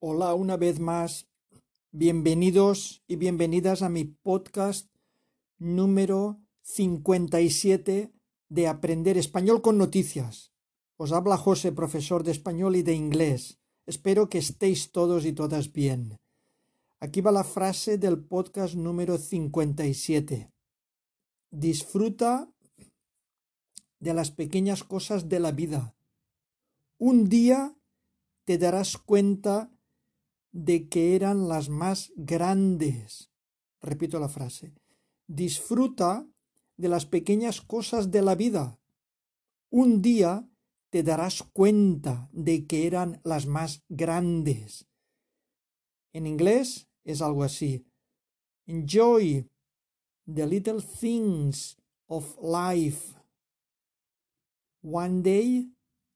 Hola una vez más. Bienvenidos y bienvenidas a mi podcast número 57 de Aprender Español con Noticias. Os habla José, profesor de español y de inglés. Espero que estéis todos y todas bien. Aquí va la frase del podcast número 57. Disfruta de las pequeñas cosas de la vida. Un día te darás cuenta de que eran las más grandes. Repito la frase. Disfruta de las pequeñas cosas de la vida. Un día te darás cuenta de que eran las más grandes. En inglés es algo así. Enjoy the little things of life. One day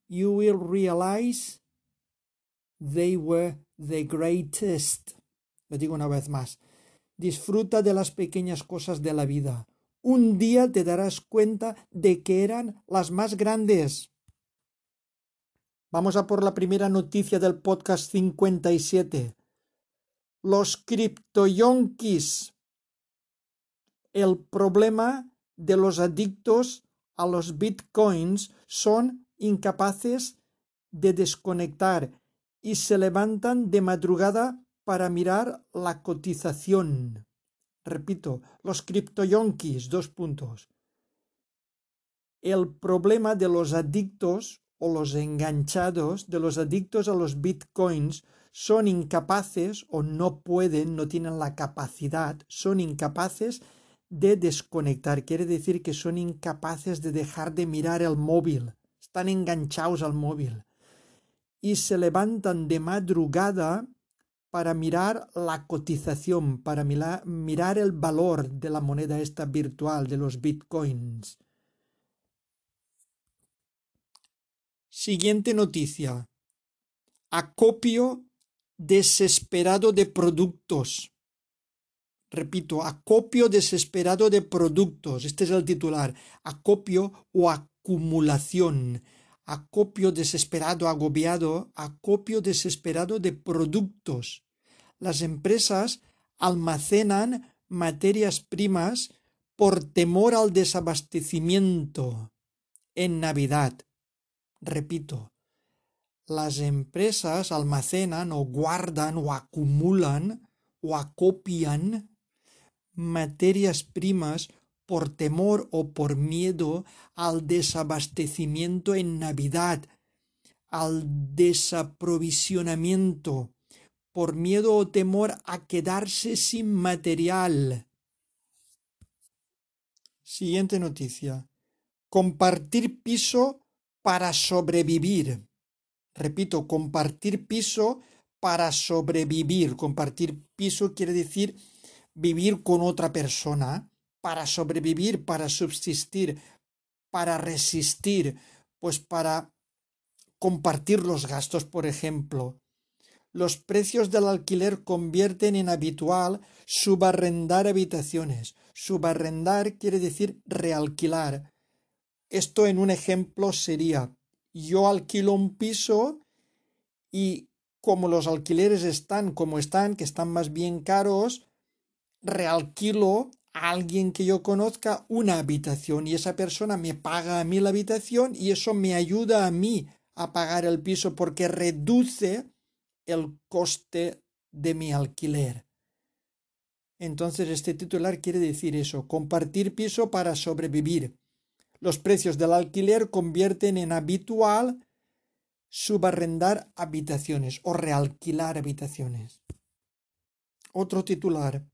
you will realize they were the greatest. Lo digo una vez más. Disfruta de las pequeñas cosas de la vida. Un día te darás cuenta de que eran las más grandes. Vamos a por la primera noticia del podcast 57. Los criptoyonkis. El problema de los adictos a los bitcoins son incapaces de desconectar y se levantan de madrugada para mirar la cotización. Repito, los criptoyonkis, dos puntos. El problema de los adictos o los enganchados, de los adictos a los bitcoins, son incapaces o no pueden, no tienen la capacidad, son incapaces de desconectar. Quiere decir que son incapaces de dejar de mirar el móvil. Están enganchados al móvil y se levantan de madrugada para mirar la cotización, para mirar el valor de la moneda esta virtual, de los bitcoins. Siguiente noticia. Acopio desesperado de productos. Repito, acopio desesperado de productos. Este es el titular. Acopio o acumulación acopio desesperado, agobiado, acopio desesperado de productos. Las empresas almacenan materias primas por temor al desabastecimiento en Navidad. Repito, las empresas almacenan o guardan o acumulan o acopian materias primas por temor o por miedo al desabastecimiento en Navidad, al desaprovisionamiento, por miedo o temor a quedarse sin material. Siguiente noticia. Compartir piso para sobrevivir. Repito, compartir piso para sobrevivir. Compartir piso quiere decir vivir con otra persona para sobrevivir, para subsistir, para resistir, pues para compartir los gastos, por ejemplo. Los precios del alquiler convierten en habitual subarrendar habitaciones. Subarrendar quiere decir realquilar. Esto en un ejemplo sería yo alquilo un piso y como los alquileres están como están, que están más bien caros, realquilo alguien que yo conozca una habitación y esa persona me paga a mí la habitación y eso me ayuda a mí a pagar el piso porque reduce el coste de mi alquiler. Entonces este titular quiere decir eso, compartir piso para sobrevivir. Los precios del alquiler convierten en habitual subarrendar habitaciones o realquilar habitaciones. Otro titular.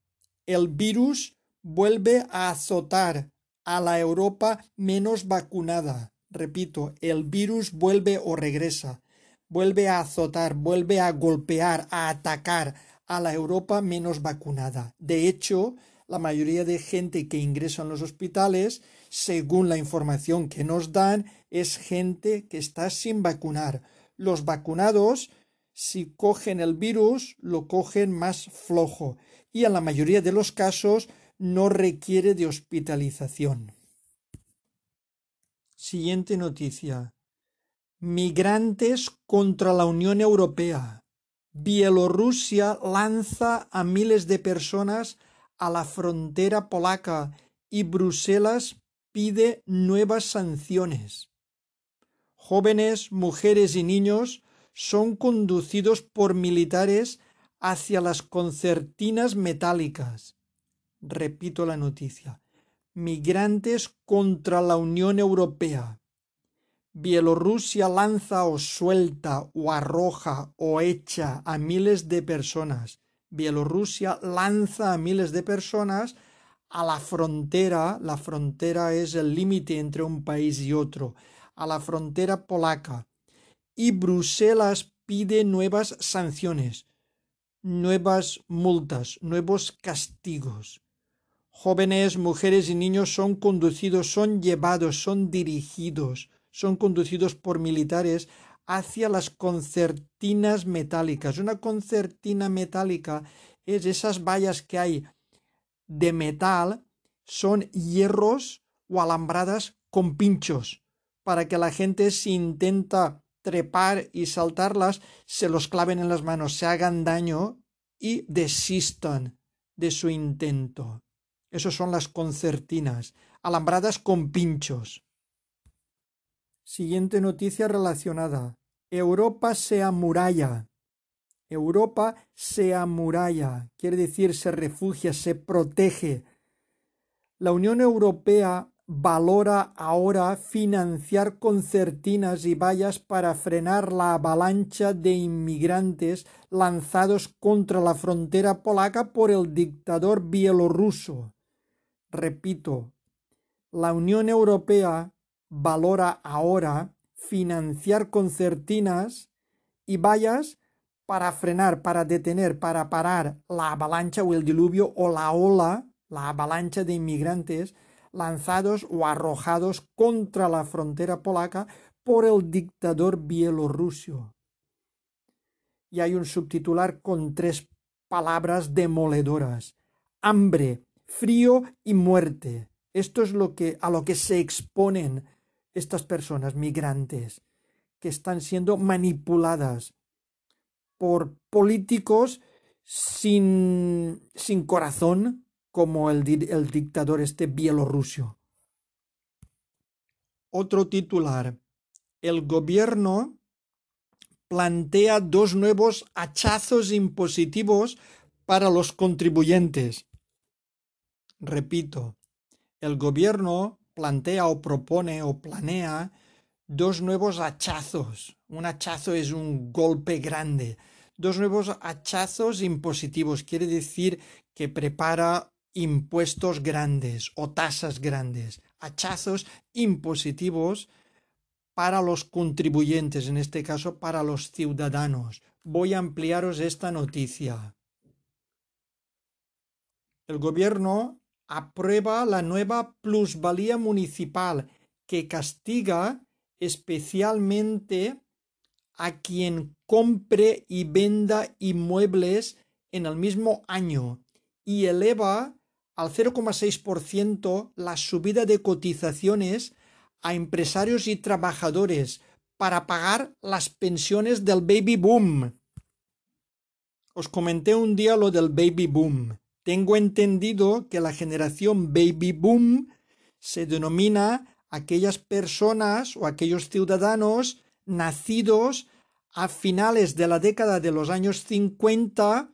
El virus vuelve a azotar a la Europa menos vacunada. Repito, el virus vuelve o regresa, vuelve a azotar, vuelve a golpear, a atacar a la Europa menos vacunada. De hecho, la mayoría de gente que ingresa en los hospitales, según la información que nos dan, es gente que está sin vacunar. Los vacunados, si cogen el virus, lo cogen más flojo y en la mayoría de los casos no requiere de hospitalización. Siguiente noticia. Migrantes contra la Unión Europea. Bielorrusia lanza a miles de personas a la frontera polaca y Bruselas pide nuevas sanciones. Jóvenes, mujeres y niños son conducidos por militares hacia las concertinas metálicas. Repito la noticia. Migrantes contra la Unión Europea. Bielorrusia lanza o suelta o arroja o echa a miles de personas. Bielorrusia lanza a miles de personas a la frontera, la frontera es el límite entre un país y otro, a la frontera polaca. Y Bruselas pide nuevas sanciones, nuevas multas, nuevos castigos. Jóvenes, mujeres y niños son conducidos, son llevados, son dirigidos, son conducidos por militares hacia las concertinas metálicas. Una concertina metálica es esas vallas que hay de metal, son hierros o alambradas con pinchos, para que la gente si intenta trepar y saltarlas, se los claven en las manos, se hagan daño y desistan de su intento. Esas son las concertinas, alambradas con pinchos. Siguiente noticia relacionada. Europa se amuralla. Europa se amuralla, quiere decir se refugia, se protege. La Unión Europea valora ahora financiar concertinas y vallas para frenar la avalancha de inmigrantes lanzados contra la frontera polaca por el dictador bielorruso. Repito, la Unión Europea valora ahora financiar concertinas y vallas para frenar, para detener, para parar la avalancha o el diluvio o la ola, la avalancha de inmigrantes lanzados o arrojados contra la frontera polaca por el dictador bielorruso. Y hay un subtitular con tres palabras demoledoras. Hambre, frío y muerte. Esto es lo que, a lo que se exponen estas personas migrantes que están siendo manipuladas por políticos sin, sin corazón, como el, el dictador este bielorruso. Otro titular. El gobierno plantea dos nuevos hachazos impositivos para los contribuyentes. Repito, el gobierno plantea o propone o planea dos nuevos hachazos. Un hachazo es un golpe grande. Dos nuevos hachazos impositivos quiere decir que prepara impuestos grandes o tasas grandes, hachazos impositivos para los contribuyentes, en este caso para los ciudadanos. Voy a ampliaros esta noticia. El gobierno aprueba la nueva plusvalía municipal que castiga especialmente a quien compre y venda inmuebles en el mismo año y eleva al 0,6% la subida de cotizaciones a empresarios y trabajadores para pagar las pensiones del baby boom. Os comenté un día lo del baby boom. Tengo entendido que la generación baby boom se denomina aquellas personas o aquellos ciudadanos nacidos a finales de la década de los años 50,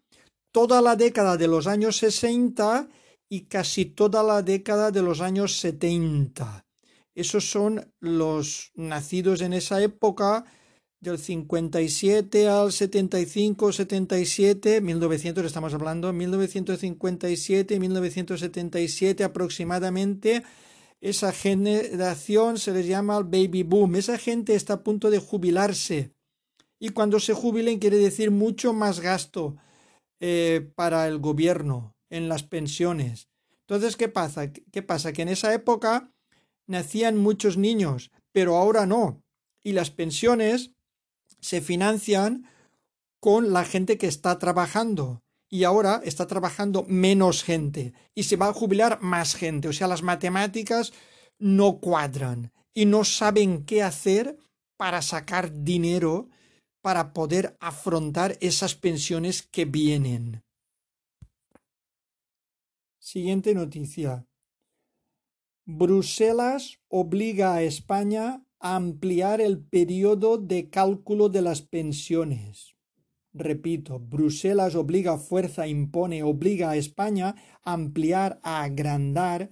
toda la década de los años 60 y casi toda la década de los años 70. Esos son los nacidos en esa época del 57 al 75, 77, 1900 estamos hablando, 1957, 1977 aproximadamente, esa generación se les llama el baby boom. Esa gente está a punto de jubilarse. Y cuando se jubilen quiere decir mucho más gasto eh, para el gobierno en las pensiones. Entonces, ¿qué pasa? ¿Qué pasa? Que en esa época nacían muchos niños, pero ahora no. Y las pensiones se financian con la gente que está trabajando. Y ahora está trabajando menos gente. Y se va a jubilar más gente. O sea, las matemáticas no cuadran. Y no saben qué hacer para sacar dinero para poder afrontar esas pensiones que vienen. Siguiente noticia. Bruselas obliga a España ampliar el periodo de cálculo de las pensiones. Repito, Bruselas obliga, fuerza, impone, obliga a España a ampliar, a agrandar,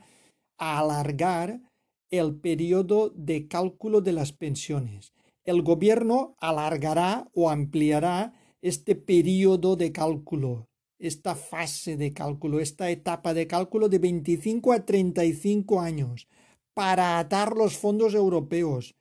a alargar el periodo de cálculo de las pensiones. El gobierno alargará o ampliará este periodo de cálculo, esta fase de cálculo, esta etapa de cálculo de 25 a 35 años para atar los fondos europeos.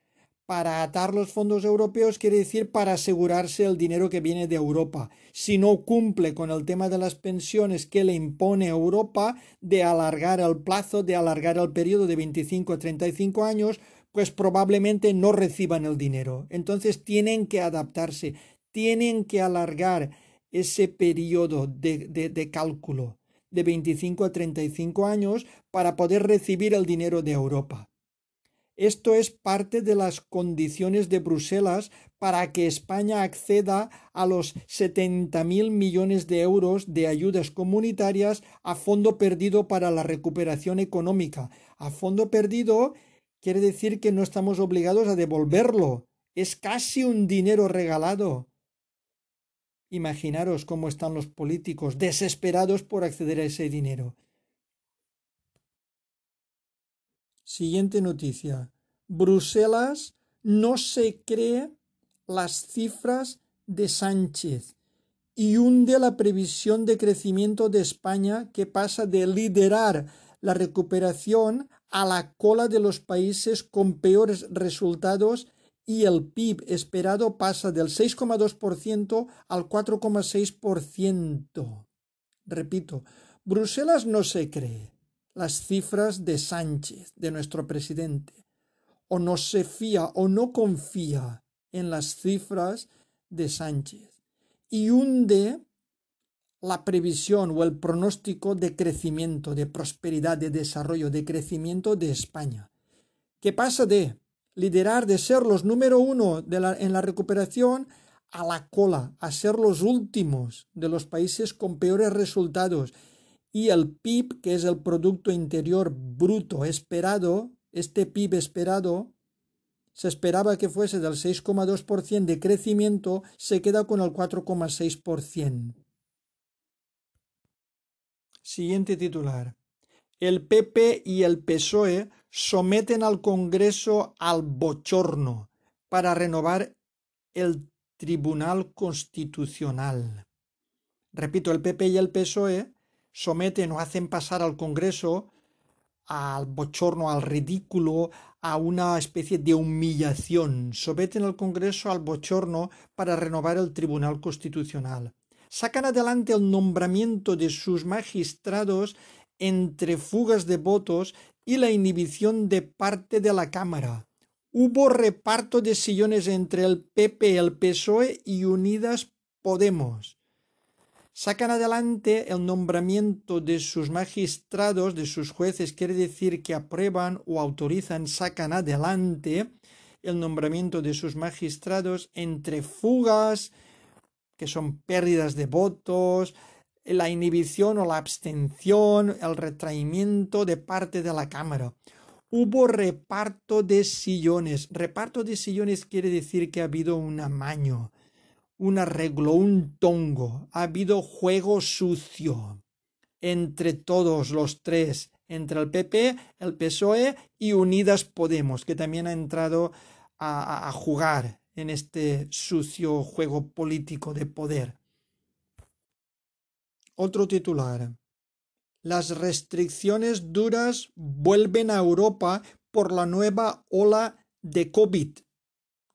Para atar los fondos europeos quiere decir para asegurarse el dinero que viene de Europa. Si no cumple con el tema de las pensiones que le impone Europa de alargar el plazo, de alargar el periodo de 25 a 35 años, pues probablemente no reciban el dinero. Entonces tienen que adaptarse, tienen que alargar ese periodo de, de, cálculo de 25 a 35 años para poder recibir el dinero de Europa. Esto es parte de las condiciones de Bruselas para que España acceda a los 70.000 millones de euros de ayudas comunitarias a fondo perdido para la recuperación económica. A fondo perdido quiere decir que no estamos obligados a devolverlo. Es casi un dinero regalado. Imaginaros cómo están los políticos desesperados por acceder a ese dinero. Siguiente noticia. Bruselas no se cree las cifras de Sánchez y hunde la previsión de crecimiento de España que pasa de liderar la recuperación a la cola de los países con peores resultados y el PIB esperado pasa del 6,2% al 4,6%. Repito, Bruselas no se cree las cifras de Sánchez, de nuestro presidente, o no se fía o no confía en las cifras de Sánchez y hunde la previsión o el pronóstico de crecimiento, de prosperidad, de desarrollo, de crecimiento de España, que pasa de liderar, de ser los número uno en la recuperación, a la cola, a ser los últimos de los países con peores resultados. Y el PIB, que es el Producto Interior Bruto esperado, este PIB esperado, se esperaba que fuese del 6,2% de crecimiento, se queda con el 4,6%. Siguiente titular. El PP y el PSOE someten al Congreso al bochorno para renovar el Tribunal Constitucional. Repito, el PP y el PSOE someten o hacen pasar al Congreso al bochorno, al ridículo, a una especie de humillación. Someten al Congreso al bochorno para renovar el Tribunal Constitucional. Sacan adelante el nombramiento de sus magistrados entre fugas de votos y la inhibición de parte de la Cámara. Hubo reparto de sillones entre el PP, el PSOE y Unidas Podemos. Sacan adelante el nombramiento de sus magistrados, de sus jueces, quiere decir que aprueban o autorizan, sacan adelante el nombramiento de sus magistrados entre fugas, que son pérdidas de votos, la inhibición o la abstención, el retraimiento de parte de la Cámara. Hubo reparto de sillones. Reparto de sillones quiere decir que ha habido un amaño, un arreglo, un tongo. Ha habido juego sucio entre todos los tres, entre el PP, el PSOE y Unidas Podemos, que también ha entrado a, jugar en este sucio juego político de poder. Otro titular. Las restricciones duras vuelven a Europa por la nueva ola de COVID.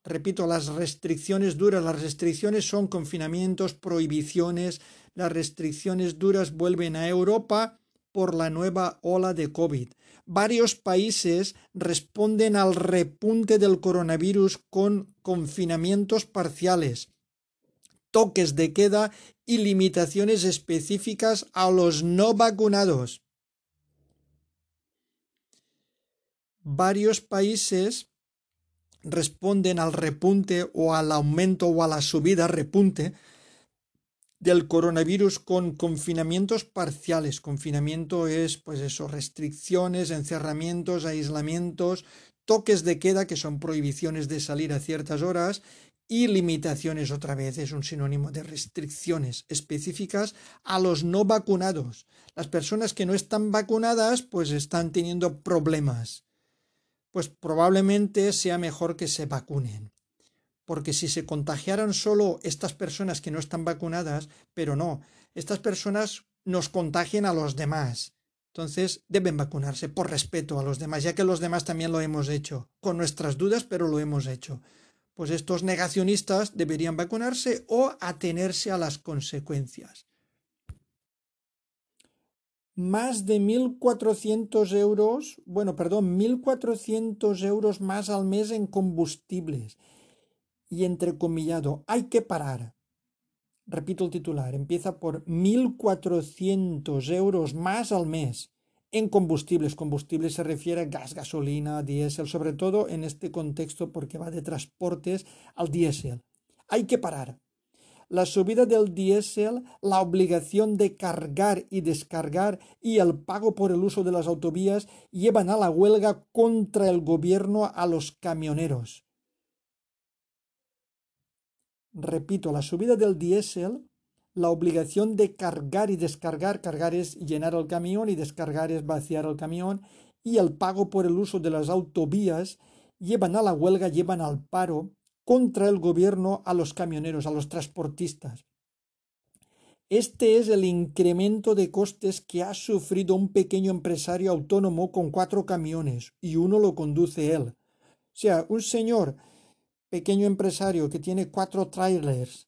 Repito, las restricciones duras, las restricciones son confinamientos, prohibiciones, las restricciones duras vuelven a Europa por la nueva ola de COVID. Varios países responden al repunte del coronavirus con confinamientos parciales, toques de queda y limitaciones específicas a los no vacunados. Varios países responden al repunte o al aumento o a la subida, repunte, del coronavirus con confinamientos parciales. Confinamiento es, pues eso, restricciones, encerramientos, aislamientos, toques de queda, que son prohibiciones de salir a ciertas horas, y limitaciones otra vez es un sinónimo de restricciones específicas a los no vacunados. Las personas que no están vacunadas pues están teniendo problemas. Pues probablemente sea mejor que se vacunen. Porque si se contagiaran solo estas personas que no están vacunadas, pero no, estas personas nos contagian a los demás. Entonces deben vacunarse por respeto a los demás, ya que los demás también lo hemos hecho, con nuestras dudas, pero lo hemos hecho pues estos negacionistas deberían vacunarse o atenerse a las consecuencias. Más de 1.400 euros, bueno, perdón, 1.400 euros más al mes en combustibles. Y entrecomillado, hay que parar. Repito el titular, empieza por 1.400 euros más al mes en combustibles. Combustibles se refiere a gas, gasolina, diésel, sobre todo en este contexto porque va de transportes al diésel. Hay que parar. La subida del diésel, la obligación de cargar y descargar y el pago por el uso de las autovías llevan a la huelga contra el gobierno a los camioneros. Repito, la subida del diésel la obligación de cargar y descargar. Cargar es llenar el camión y descargar es vaciar el camión. Y el pago por el uso de las autovías llevan a la huelga, llevan al paro contra el gobierno a los camioneros, a los transportistas. Este es el incremento de costes que ha sufrido un pequeño empresario autónomo con cuatro camiones y uno lo conduce él. O sea, un señor pequeño empresario que tiene cuatro trailers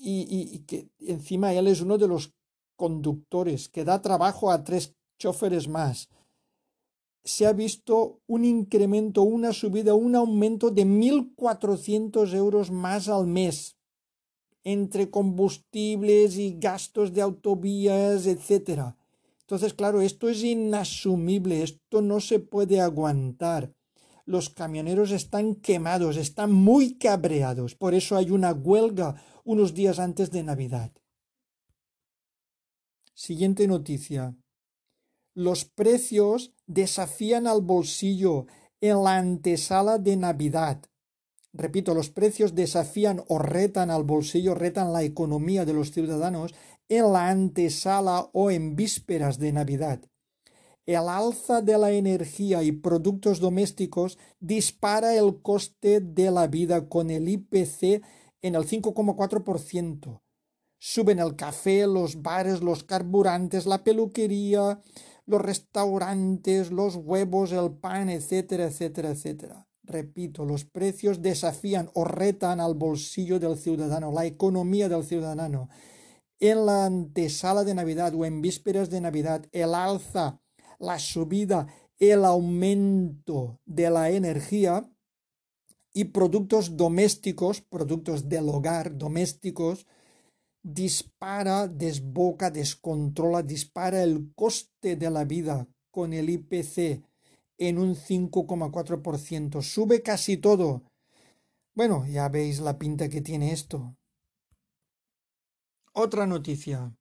y, que encima él es uno de los conductores que da trabajo a tres choferes más. Se ha visto un incremento, una subida, un aumento de 1.400 euros más al mes entre combustibles y gastos de autovías, etc. Entonces, claro, esto es inasumible, esto no se puede aguantar. Los camioneros están quemados, están muy cabreados, por eso hay una huelga, unos días antes de Navidad. Siguiente noticia. Los precios desafían al bolsillo en la antesala de Navidad. Repito, los precios desafían o retan al bolsillo, retan la economía de los ciudadanos en la antesala o en vísperas de Navidad. El alza de la energía y productos domésticos dispara el coste de la vida con el IPC en el 5,4%. Suben el café, los bares, los carburantes, la peluquería, los restaurantes, los huevos, el pan, etcétera, etcétera, etcétera. Repito, los precios desafían o retan al bolsillo del ciudadano, la economía del ciudadano. En la antesala de Navidad o en vísperas de Navidad, el alza, la subida, el aumento de la energía y productos domésticos, productos del hogar domésticos, dispara, desboca, descontrola, dispara el coste de la vida con el IPC en un 5,4%. Sube casi todo. Bueno, ya veis la pinta que tiene esto. Otra noticia.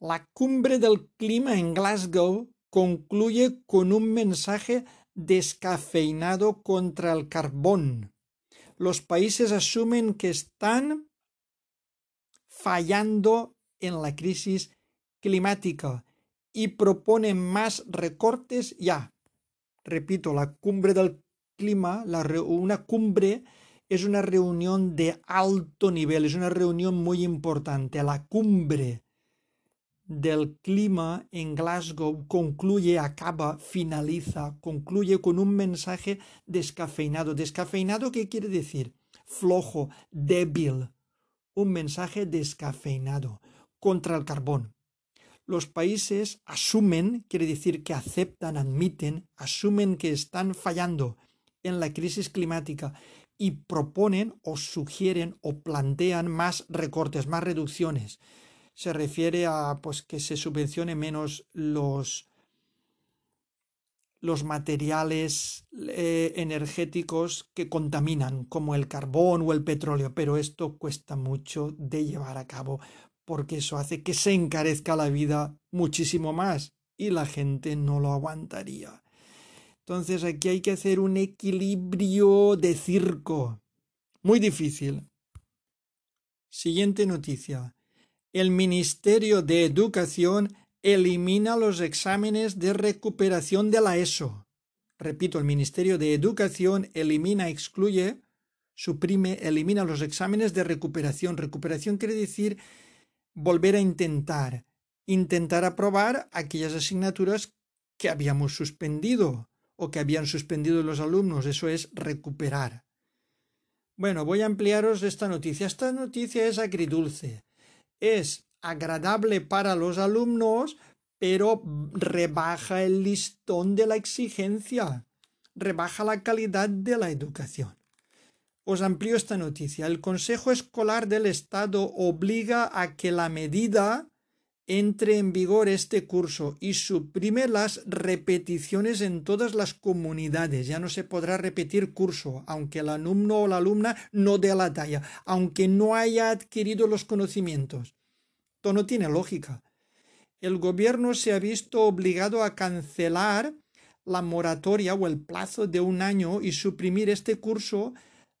La cumbre del clima en Glasgow concluye con un mensaje descafeinado contra el carbón los países asumen que están fallando en la crisis climática y proponen más recortes ya. Repito, la cumbre del clima, una cumbre es una reunión de alto nivel, es una reunión muy importante. La cumbre del clima en Glasgow concluye, acaba, finaliza, concluye con un mensaje descafeinado. ¿Descafeinado qué quiere decir? Flojo, débil. Un mensaje descafeinado contra el carbón. Los países asumen, quiere decir que aceptan, admiten, asumen que están fallando en la crisis climática y proponen o sugieren o plantean más recortes, más reducciones se refiere a pues que se subvencione menos los los materiales eh, energéticos que contaminan, como el carbón o el petróleo, pero esto cuesta mucho de llevar a cabo porque eso hace que se encarezca la vida muchísimo más y la gente no lo aguantaría. Entonces aquí hay que hacer un equilibrio de circo. Muy difícil. Siguiente noticia. El Ministerio de Educación elimina los exámenes de recuperación de la ESO. Repito, el Ministerio de Educación elimina, excluye, suprime, elimina los exámenes de recuperación. Recuperación quiere decir volver a intentar, intentar aprobar aquellas asignaturas que habíamos suspendido o que habían suspendido los alumnos. Eso es recuperar. Bueno, voy a ampliaros esta noticia. Esta noticia es agridulce. Es agradable para los alumnos, pero rebaja el listón de la exigencia, rebaja la calidad de la educación. Os amplío esta noticia. El Consejo Escolar del Estado obliga a que la medida entre en vigor este curso y suprime las repeticiones en todas las comunidades. Ya no se podrá repetir curso, aunque el alumno o la alumna no dé la talla, aunque no haya adquirido los conocimientos. Esto no tiene lógica. El gobierno se ha visto obligado a cancelar la moratoria o el plazo de un año y suprimir este curso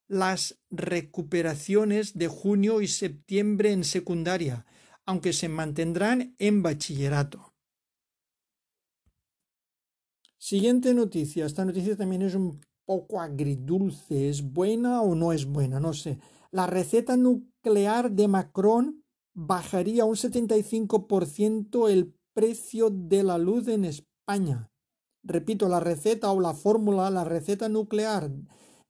las recuperaciones de junio y septiembre en secundaria, aunque se mantendrán en bachillerato. Siguiente noticia. Esta noticia también es un poco agridulce. ¿Es buena o no es buena? No sé. La receta nuclear de Macron bajaría un 75% el precio de la luz en España. Repito, la receta o la fórmula, la receta nuclear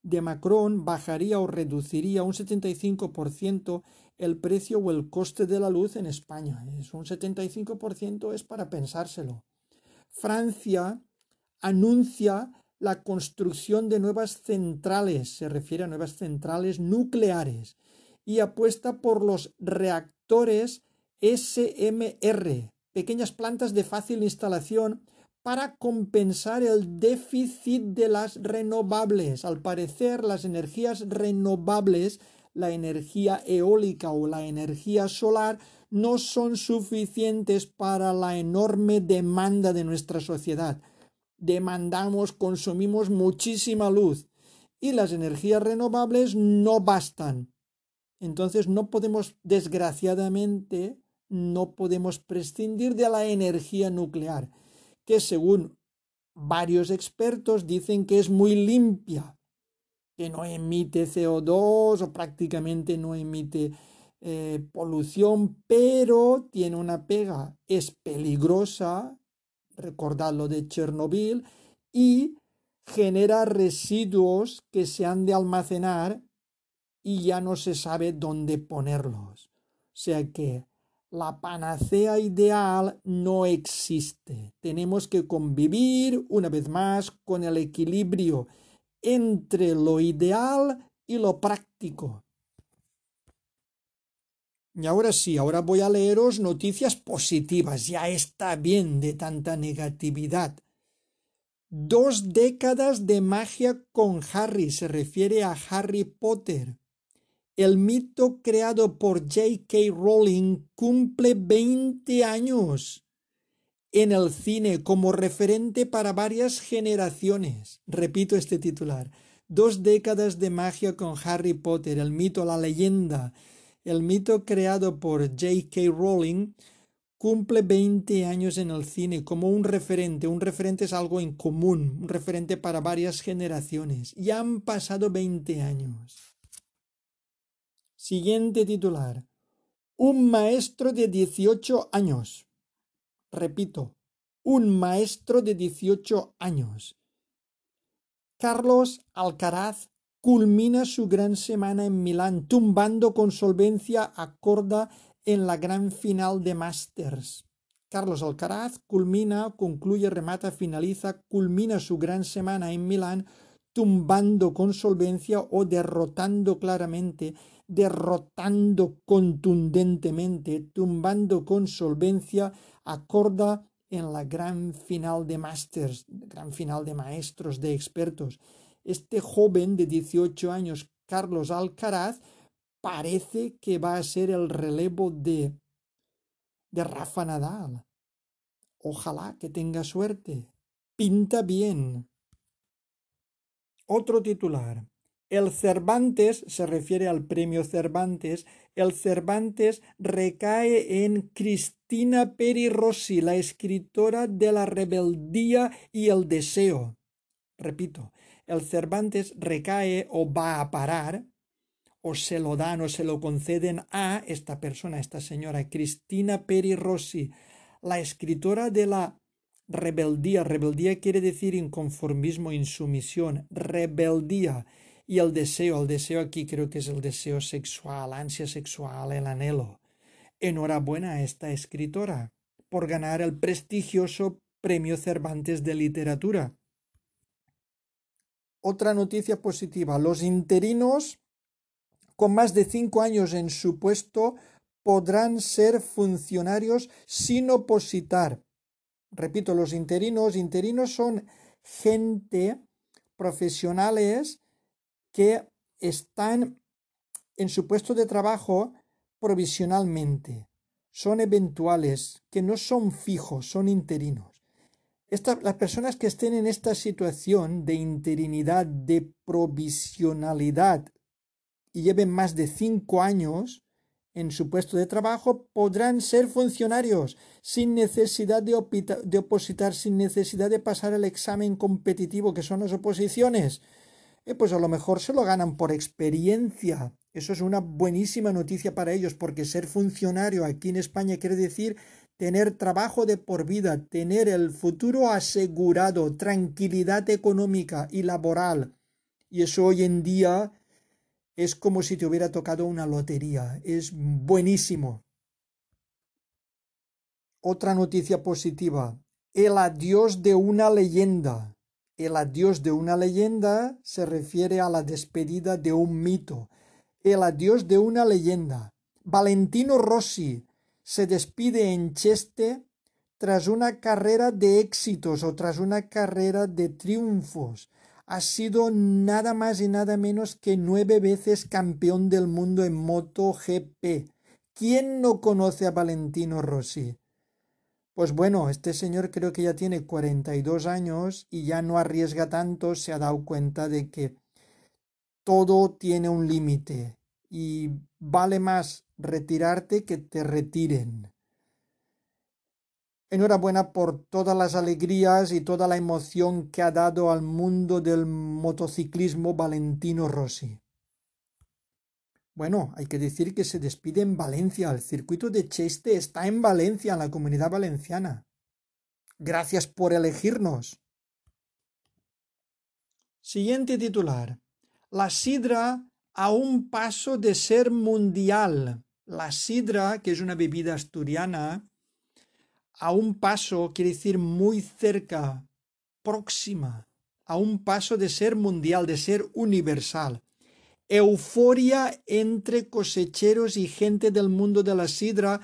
de Macron bajaría o reduciría un 75% el precio o el coste de la luz en España. Es un 75% es para pensárselo. Francia anuncia la construcción de nuevas centrales, se refiere a nuevas centrales nucleares, y apuesta por los reactores SMR, pequeñas plantas de fácil instalación para compensar el déficit de las renovables. Al parecer, las energías renovables, la energía eólica o la energía solar, no son suficientes para la enorme demanda de nuestra sociedad. Demandamos, consumimos muchísima luz y las energías renovables no bastan. Entonces no podemos, desgraciadamente, no podemos prescindir de la energía nuclear que según varios expertos dicen que es muy limpia, que no emite CO2 o prácticamente no emite eh, polución, pero tiene una pega, es peligrosa, recordad lo de Chernobyl, y genera residuos que se han de almacenar y ya no se sabe dónde ponerlos. O sea que la panacea ideal no existe. Tenemos que convivir una vez más con el equilibrio entre lo ideal y lo práctico. Y ahora sí, ahora voy a leeros noticias positivas. Ya está bien de tanta negatividad. Dos décadas de magia con Harry se refiere a Harry Potter. El mito creado por J.K. Rowling cumple 20 años en el cine como referente para varias generaciones. Repito este titular. Dos décadas de magia con Harry Potter, el mito, la leyenda. El mito creado por J.K. Rowling cumple 20 años en el cine como un referente. Un referente es algo en común, un referente para varias generaciones. Ya han pasado 20 años. Siguiente titular. Un maestro de 18 años. Repito, un maestro de 18 años. Carlos Alcaraz culmina su gran semana en Milán, tumbando con solvencia a Corda en la gran final de Masters. Carlos Alcaraz culmina, concluye, remata, finaliza, culmina su gran semana en Milán, tumbando con solvencia o derrotando claramente derrotando contundentemente, tumbando con solvencia a Corda en la gran final de másters, gran final de maestros, de expertos. Este joven de 18 años, Carlos Alcaraz, parece que va a ser el relevo de, de Rafa Nadal. Ojalá que tenga suerte. Pinta bien. Otro titular. El Cervantes, se refiere al premio Cervantes, el Cervantes recae en Cristina Peri Rossi, la escritora de La rebeldía y el deseo. Repito, el Cervantes recae o va a parar, o se lo dan o se lo conceden a esta persona, esta señora, Cristina Peri Rossi, la escritora de la rebeldía. Rebeldía quiere decir inconformismo, insumisión. Rebeldía y el deseo, el deseo aquí creo que es el deseo sexual, ansia sexual, el anhelo. Enhorabuena a esta escritora por ganar el prestigioso Premio Cervantes de Literatura. Otra noticia positiva. Los interinos con más de cinco años en su puesto podrán ser funcionarios sin opositar. Repito, los interinos, interinos son gente profesionales que están en su puesto de trabajo provisionalmente, son eventuales, que no son fijos, son interinos. las personas que estén en esta situación de interinidad, de provisionalidad y lleven más de cinco años en su puesto de trabajo, podrán ser funcionarios sin necesidad de, de opositar, sin necesidad de pasar el examen competitivo que son las oposiciones eh, pues a lo mejor se lo ganan por experiencia. Eso es una buenísima noticia para ellos, porque ser funcionario aquí en España quiere decir tener trabajo de por vida, tener el futuro asegurado, tranquilidad económica y laboral. Y eso hoy en día es como si te hubiera tocado una lotería. Es buenísimo. Otra noticia positiva. El adiós de una leyenda. El adiós de una leyenda se refiere a la despedida de un mito. El adiós de una leyenda. Valentino Rossi se despide en Cheste tras una carrera de éxitos o tras una carrera de triunfos. Ha sido nada más y nada menos que nueve veces campeón del mundo en MotoGP. ¿Quién no conoce a Valentino Rossi? Pues bueno, este señor creo que ya tiene 42 años y ya no arriesga tanto, se ha dado cuenta de que todo tiene un límite y vale más retirarte que te retiren. Enhorabuena por todas las alegrías y toda la emoción que ha dado al mundo del motociclismo Valentino Rossi. Bueno, hay que decir que se despide en Valencia. El circuito de Cheste está en Valencia, en la comunidad valenciana. Gracias por elegirnos. Siguiente titular. La sidra a un paso de ser mundial. La sidra, que es una bebida asturiana, a un paso quiere decir muy cerca, próxima, a un paso de ser mundial, de ser universal euforia entre cosecheros y gente del mundo de la sidra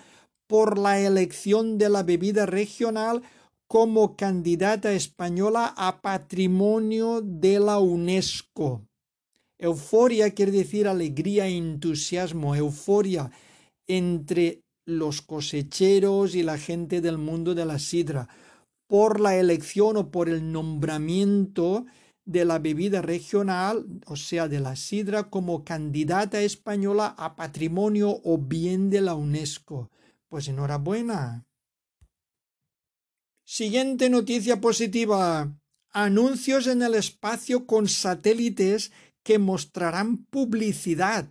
por la elección de la bebida regional como candidata española a patrimonio de la UNESCO. Euforia quiere decir alegría entusiasmo, euforia entre los cosecheros y la gente del mundo de la sidra por la elección o por el nombramiento de la bebida regional, o sea, de la sidra, como candidata española a patrimonio o bien de la UNESCO. Pues enhorabuena. Siguiente noticia positiva. Anuncios en el espacio con satélites que mostrarán publicidad.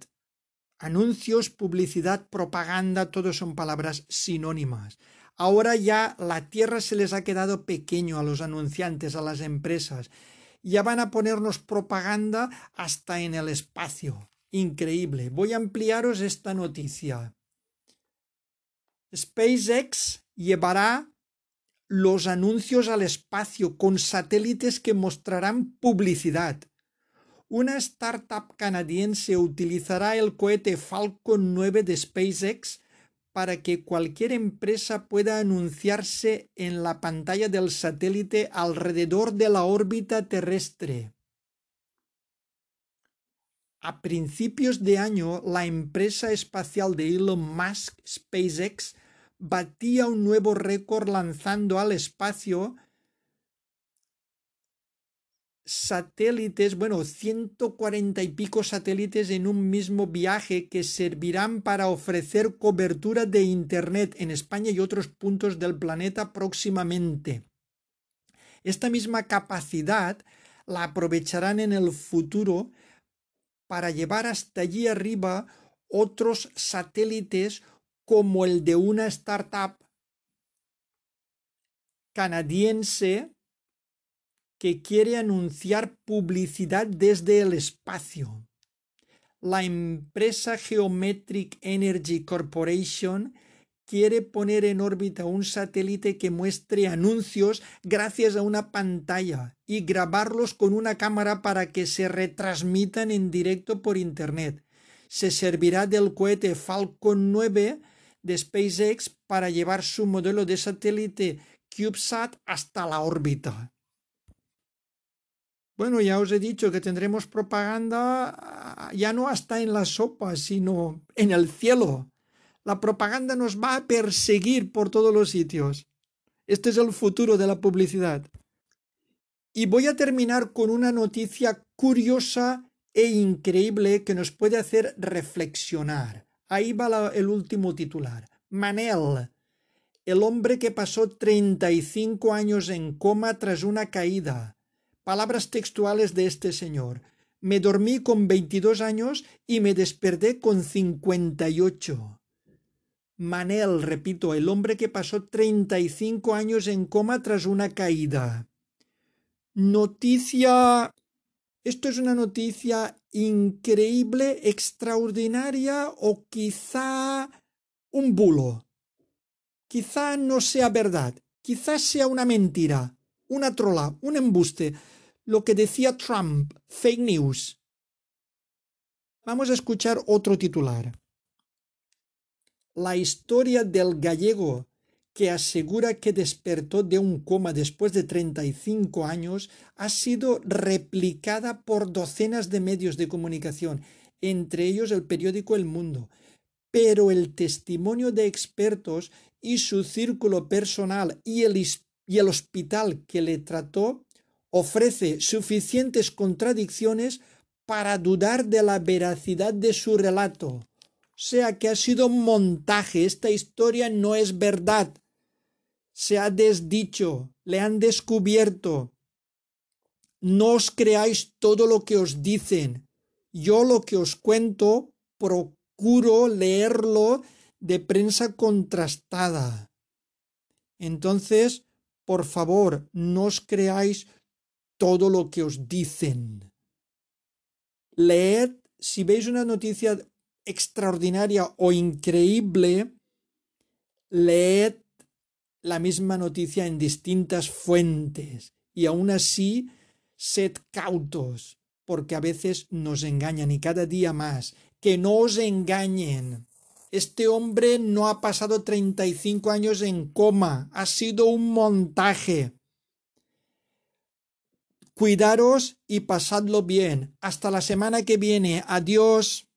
Anuncios, publicidad, propaganda, todos son palabras sinónimas. Ahora ya la Tierra se les ha quedado pequeño a los anunciantes, a las empresas ya van a ponernos propaganda hasta en el espacio. Increíble. Voy a ampliaros esta noticia. SpaceX llevará los anuncios al espacio con satélites que mostrarán publicidad. Una startup canadiense utilizará el cohete Falcon 9 de SpaceX para que cualquier empresa pueda anunciarse en la pantalla del satélite alrededor de la órbita terrestre. A principios de año, la empresa espacial de Elon Musk, SpaceX, batía un nuevo récord lanzando al espacio satélites, bueno, 140 y pico satélites en un mismo viaje que servirán para ofrecer cobertura de Internet en España y otros puntos del planeta próximamente. Esta misma capacidad la aprovecharán en el futuro para llevar hasta allí arriba otros satélites como el de una startup canadiense que quiere anunciar publicidad desde el espacio. La empresa Geometric Energy Corporation quiere poner en órbita un satélite que muestre anuncios gracias a una pantalla y grabarlos con una cámara para que se retransmitan en directo por Internet. Se servirá del cohete Falcon 9 de SpaceX para llevar su modelo de satélite CubeSat hasta la órbita. Bueno, ya os he dicho que tendremos propaganda ah, ya no hasta en la sopa, sino en el cielo. La propaganda nos va a perseguir por todos los sitios. Este es el futuro de la publicidad. Y voy a terminar con una noticia curiosa e increíble que nos puede hacer reflexionar. Ahí va el último titular. Manel, el hombre que pasó 35 años en coma tras una caída Palabras textuales de este señor. Me dormí con 22 años y me desperté con 58. Manel, repito, el hombre que pasó 35 años en coma tras una caída. Noticia... Esto es una noticia increíble, extraordinaria o quizá un bulo. Quizá no sea verdad, quizá sea una mentira, una trola, un embuste lo que decía Trump, fake news. Vamos a escuchar otro titular. La historia del gallego que asegura que despertó de un coma después de 35 años ha sido replicada por docenas de medios de comunicación, entre ellos el periódico El Mundo. Pero el testimonio de expertos y su círculo personal y el, y el hospital que le trató ofrece suficientes contradicciones para dudar de la veracidad de su relato. O sea que ha sido un montaje, esta historia no es verdad. Se ha desdicho, le han descubierto. No os creáis todo lo que os dicen. Yo lo que os cuento procuro leerlo de prensa contrastada. Entonces, por favor, no os creáis todo lo que os dicen. Leed, si veis una noticia extraordinaria o increíble, leed la misma noticia en distintas fuentes y aún así sed cautos, porque a veces nos engañan y cada día más. Que no os engañen. Este hombre no ha pasado 35 años en coma, ha sido un montaje. Cuidaros y pasadlo bien. Hasta la semana que viene. Adiós.